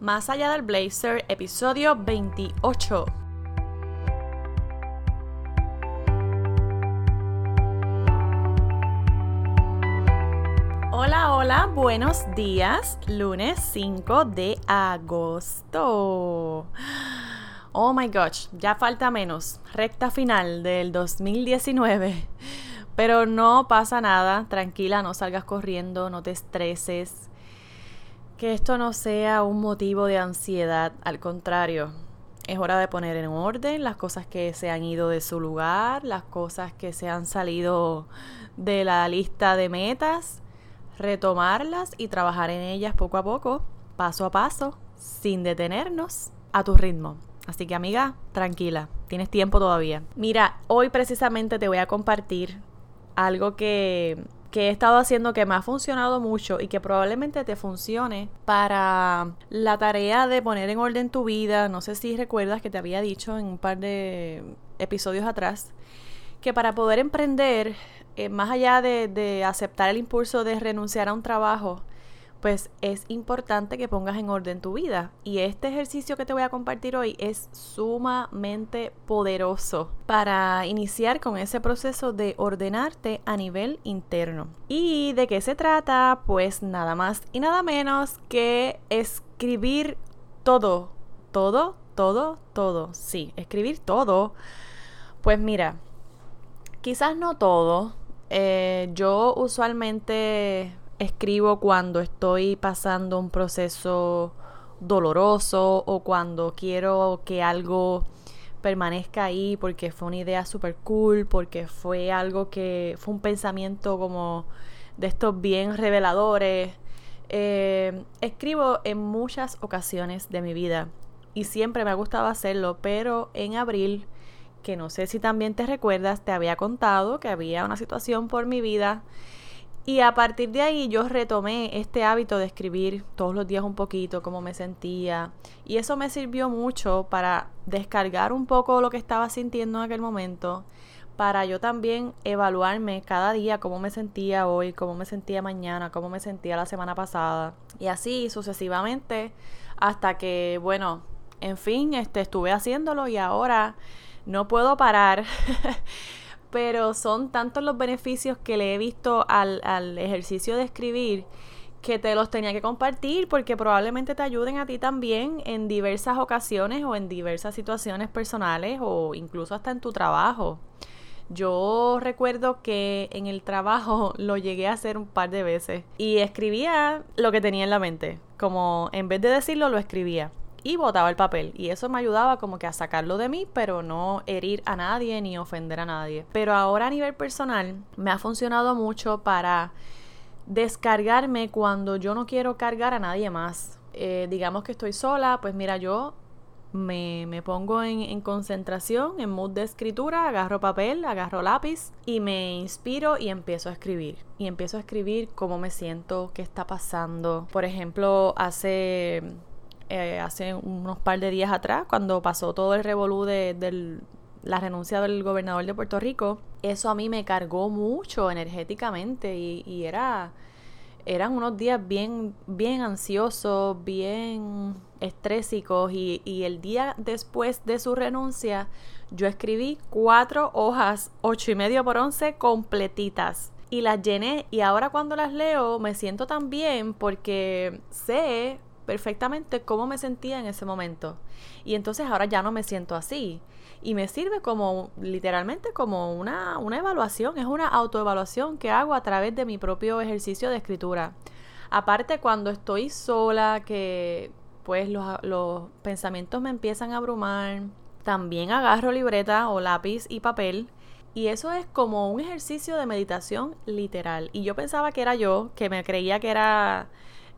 Más allá del blazer, episodio 28. Hola, hola, buenos días. Lunes 5 de agosto. Oh my gosh, ya falta menos. Recta final del 2019. Pero no pasa nada, tranquila, no salgas corriendo, no te estreses. Que esto no sea un motivo de ansiedad, al contrario, es hora de poner en orden las cosas que se han ido de su lugar, las cosas que se han salido de la lista de metas, retomarlas y trabajar en ellas poco a poco, paso a paso, sin detenernos, a tu ritmo. Así que amiga, tranquila, tienes tiempo todavía. Mira, hoy precisamente te voy a compartir algo que, que he estado haciendo que me ha funcionado mucho y que probablemente te funcione para la tarea de poner en orden tu vida. No sé si recuerdas que te había dicho en un par de episodios atrás que para poder emprender, eh, más allá de, de aceptar el impulso de renunciar a un trabajo, pues es importante que pongas en orden tu vida. Y este ejercicio que te voy a compartir hoy es sumamente poderoso para iniciar con ese proceso de ordenarte a nivel interno. ¿Y de qué se trata? Pues nada más y nada menos que escribir todo, todo, todo, todo. Sí, escribir todo. Pues mira, quizás no todo. Eh, yo usualmente escribo cuando estoy pasando un proceso doloroso o cuando quiero que algo permanezca ahí porque fue una idea súper cool, porque fue algo que fue un pensamiento como de estos bien reveladores. Eh, escribo en muchas ocasiones de mi vida y siempre me ha gustado hacerlo, pero en abril, que no sé si también te recuerdas, te había contado que había una situación por mi vida y a partir de ahí yo retomé este hábito de escribir todos los días un poquito, cómo me sentía. Y eso me sirvió mucho para descargar un poco lo que estaba sintiendo en aquel momento, para yo también evaluarme cada día cómo me sentía hoy, cómo me sentía mañana, cómo me sentía la semana pasada. Y así sucesivamente hasta que, bueno, en fin, este, estuve haciéndolo y ahora no puedo parar. pero son tantos los beneficios que le he visto al, al, ejercicio de escribir que te los tenía que compartir porque probablemente te ayuden a ti también en diversas ocasiones o en diversas situaciones personales o incluso hasta en tu trabajo. Yo recuerdo que en el trabajo lo llegué a hacer un par de veces y escribía lo que tenía en la mente, como en vez de decirlo lo escribía y botaba el papel. Y eso me ayudaba como que a sacarlo de mí, pero no herir a nadie ni ofender a nadie. Pero ahora a nivel personal me ha funcionado mucho para descargarme cuando yo no quiero cargar a nadie más. Eh, digamos que estoy sola, pues mira, yo me, me pongo en, en, concentración, en mood de escritura, agarro papel, agarro lápiz y me inspiro y empiezo a escribir. Y empiezo a escribir cómo me siento, qué está pasando. Por ejemplo, hace eh, hace unos par de días atrás, cuando pasó todo el revolú de, la renuncia del gobernador de Puerto Rico, eso a mí me cargó mucho energéticamente y, era eran unos días bien, bien ansiosos, bien estrésicos y, y, el día después de su renuncia yo escribí cuatro hojas, ocho y medio por once completitas y las llené y ahora cuando las leo me siento tan bien porque sé perfectamente cómo me sentía en ese momento. Y entonces ahora ya no me siento así. Y me sirve como, literalmente, como una, una evaluación, es una autoevaluación que hago a través de mi propio ejercicio de escritura. Aparte, cuando estoy sola, que pues los, los pensamientos me empiezan a abrumar, también agarro libreta o lápiz y papel y eso es como un ejercicio de meditación literal. Y yo pensaba que era yo, que me creía que era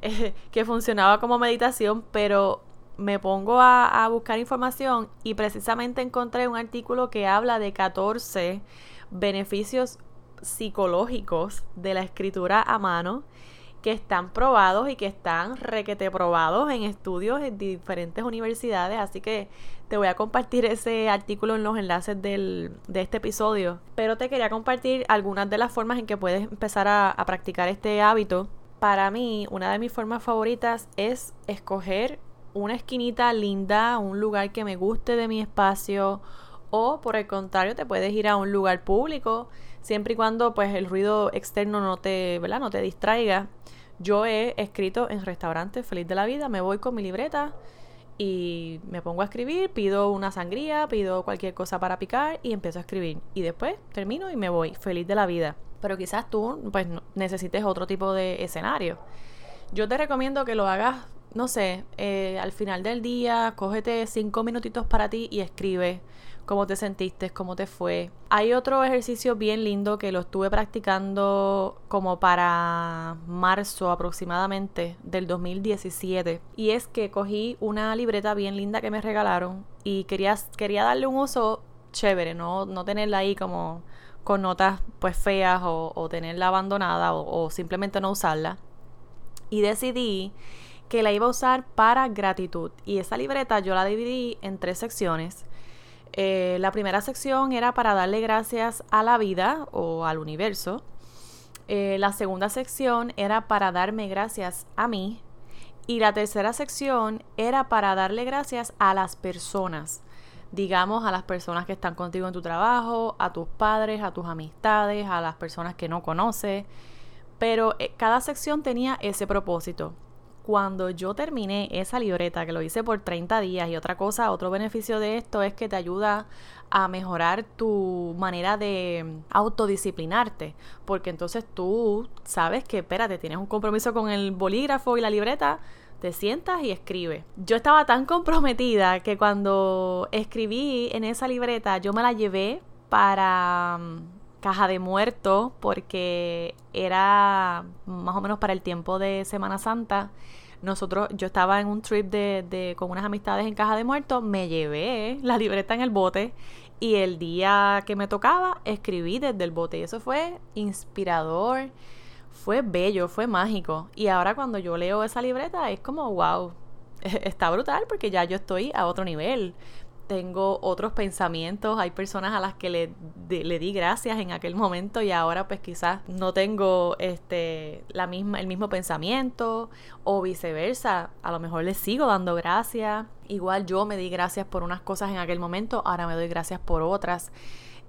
que funcionaba como meditación, pero me pongo a, buscar información y precisamente encontré un artículo que habla de 14 beneficios psicológicos de la escritura a mano que están probados y que están requete probados en estudios en diferentes universidades. Así que te voy a compartir ese artículo en los enlaces del, de este episodio. Pero te quería compartir algunas de las formas en que puedes empezar a practicar este hábito para mí, una de mis formas favoritas es escoger una esquinita linda, un lugar que me guste de mi espacio o por el contrario te puedes ir a un lugar público siempre y cuando pues el ruido externo no te, ¿verdad? no te distraiga. Yo he escrito en restaurantes feliz de la vida, me voy con mi libreta y me pongo a escribir, pido una sangría, pido cualquier cosa para picar y empiezo a escribir. Y después termino y me voy feliz de la vida. Pero quizás tú pues necesites otro tipo de escenario. Yo te recomiendo que lo hagas, no sé, eh, al final del día, cógete cinco minutitos para ti y escribe cómo te sentiste, cómo te fue. Hay otro ejercicio bien lindo que lo estuve practicando como para marzo aproximadamente del 2017 y es que cogí una libreta bien linda que me regalaron y quería, quería darle un uso chévere, no, no tenerla ahí como con notas pues feas o, tenerla abandonada o, simplemente no usarla. Y decidí que la iba a usar para gratitud. Y esa libreta yo la dividí en tres secciones. Eh, la primera sección era para darle gracias a la vida o al universo. Eh, la segunda sección era para darme gracias a mí. Y la tercera sección era para darle gracias a las personas. Digamos, a las personas que están contigo en tu trabajo, a tus padres, a tus amistades, a las personas que no conoces. Pero eh, cada sección tenía ese propósito cuando yo terminé esa libreta, que lo hice por 30 días, y otra cosa, otro beneficio de esto es que te ayuda a mejorar tu manera de autodisciplinarte, porque entonces tú sabes que, espérate, tienes un compromiso con el bolígrafo y la libreta, te sientas y escribes. Yo estaba tan comprometida que cuando escribí en esa libreta, yo me la llevé para mm, caja de muerto porque era más o menos para el tiempo de Semana Santa nosotros, yo estaba en un trip de, de, con unas amistades en Caja de Muertos, me llevé la libreta en el bote y el día que me tocaba escribí desde el bote y eso fue inspirador, fue bello, fue mágico. Y ahora cuando yo leo esa libreta es como, wow, está brutal porque ya yo estoy a otro nivel tengo otros pensamientos, hay personas a las que le, le, di gracias en aquel momento y ahora pues quizás no tengo este la misma el mismo pensamiento o viceversa, a lo mejor les sigo dando gracias, igual yo me di gracias por unas cosas en aquel momento, ahora me doy gracias por otras.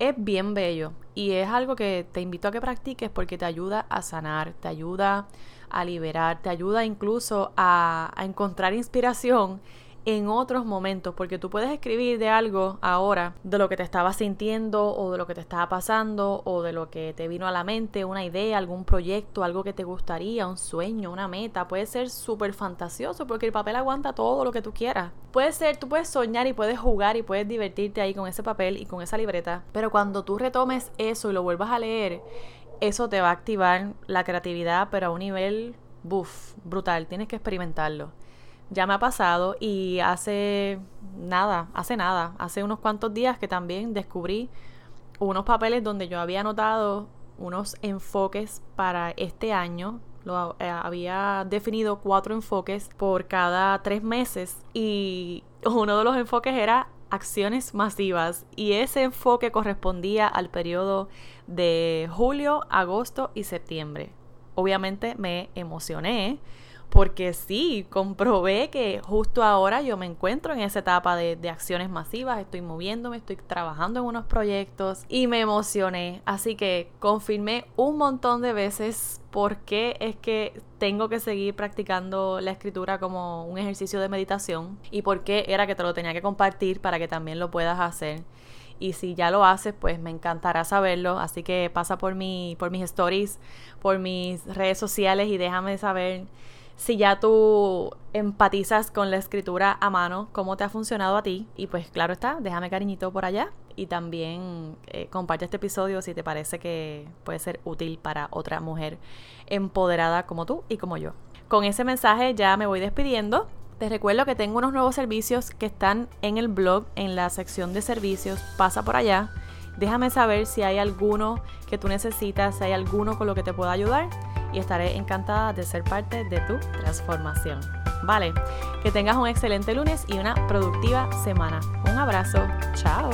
Es bien bello y es algo que te invito a que practiques porque te ayuda a sanar, te ayuda a liberar, te ayuda incluso a, a encontrar inspiración en otros momentos, porque tú puedes escribir de algo ahora, de lo que te estaba sintiendo o de lo que te estaba pasando o de lo que te vino a la mente, una idea, algún proyecto, algo que te gustaría, un sueño, una meta. Puede ser súper fantasioso porque el papel aguanta todo lo que tú quieras. Puede ser, tú puedes soñar y puedes jugar y puedes divertirte ahí con ese papel y con esa libreta, pero cuando tú retomes eso y lo vuelvas a leer, eso te va a activar la creatividad, pero a un nivel, buff, brutal. Tienes que experimentarlo ya me ha pasado y hace nada, hace nada, hace unos cuantos días que también descubrí unos papeles donde yo había anotado unos enfoques para este año. Lo, eh, había definido cuatro enfoques por cada tres meses y uno de los enfoques era acciones masivas y ese enfoque correspondía al periodo de julio, agosto y septiembre. Obviamente me emocioné porque sí, comprobé que justo ahora yo me encuentro en esa etapa de, acciones masivas, estoy moviéndome, estoy trabajando en unos proyectos y me emocioné. Así que confirmé un montón de veces por qué es que tengo que seguir practicando la escritura como un ejercicio de meditación y por qué era que te lo tenía que compartir para que también lo puedas hacer. Y si ya lo haces, pues me encantará saberlo. Así que pasa por, mi, por mis stories, por mis redes sociales y déjame saber si ya tú empatizas con la escritura a mano, cómo te ha funcionado a ti. Y pues claro está, déjame cariñito por allá y también eh, comparte este episodio si te parece que puede ser útil para otra mujer empoderada como tú y como yo. Con ese mensaje ya me voy despidiendo. Te recuerdo que tengo unos nuevos servicios que están en el blog, en la sección de servicios. Pasa por allá. Déjame saber si hay alguno que tú necesitas, si hay alguno con lo que te pueda ayudar y estaré encantada de ser parte de tu transformación. Vale, que tengas un excelente lunes y una productiva semana. Un abrazo, chao.